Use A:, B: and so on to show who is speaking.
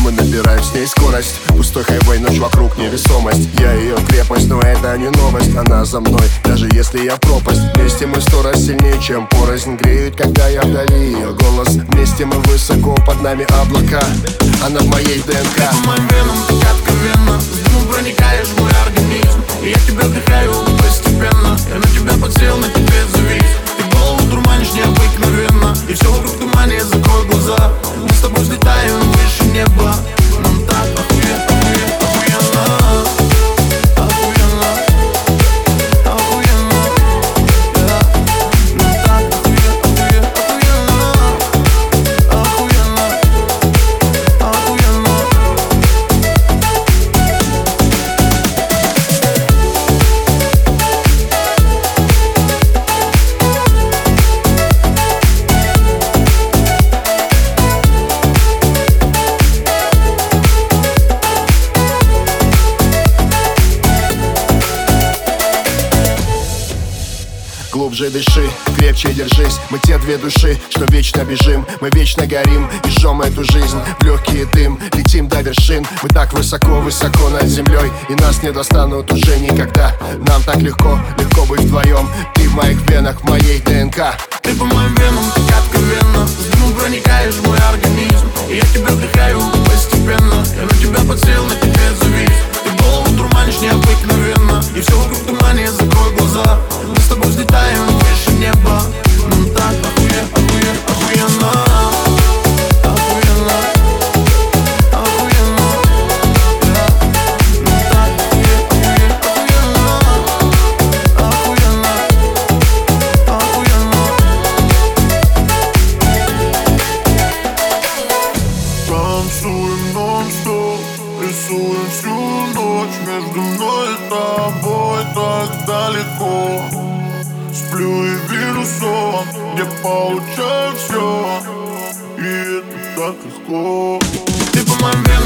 A: Мы набираем с ней скорость. Пустой хайвей, ночь вокруг невесомость. Я ее крепость, но это не новость. Она за мной, даже если я пропасть. Вместе мы сто раз сильнее, чем порознь. Греют, когда я вдали ее голос. Вместе мы высоко, под нами облака. Она в моей ДНК.
B: По моим венам, как откровенно проникаешь в мой организм. Я тебя вдыхаю постепенно
A: Глубже дыши, крепче держись Мы те две души, что вечно бежим. Мы вечно горим и жжем эту жизнь В легкий дым, летим до вершин Мы так высоко-высоко над землей И нас не достанут уже никогда. Нам так легко, легко быть вдвоем Ты в моих венах, в моей ДНК.
B: Ты по моим венам, как откровенно С проникаешь в мой организм
C: рисуем всю ночь Между мной и тобой так далеко. Сплю и вижу сон, где получаю все И это так легко.
B: Ты по моим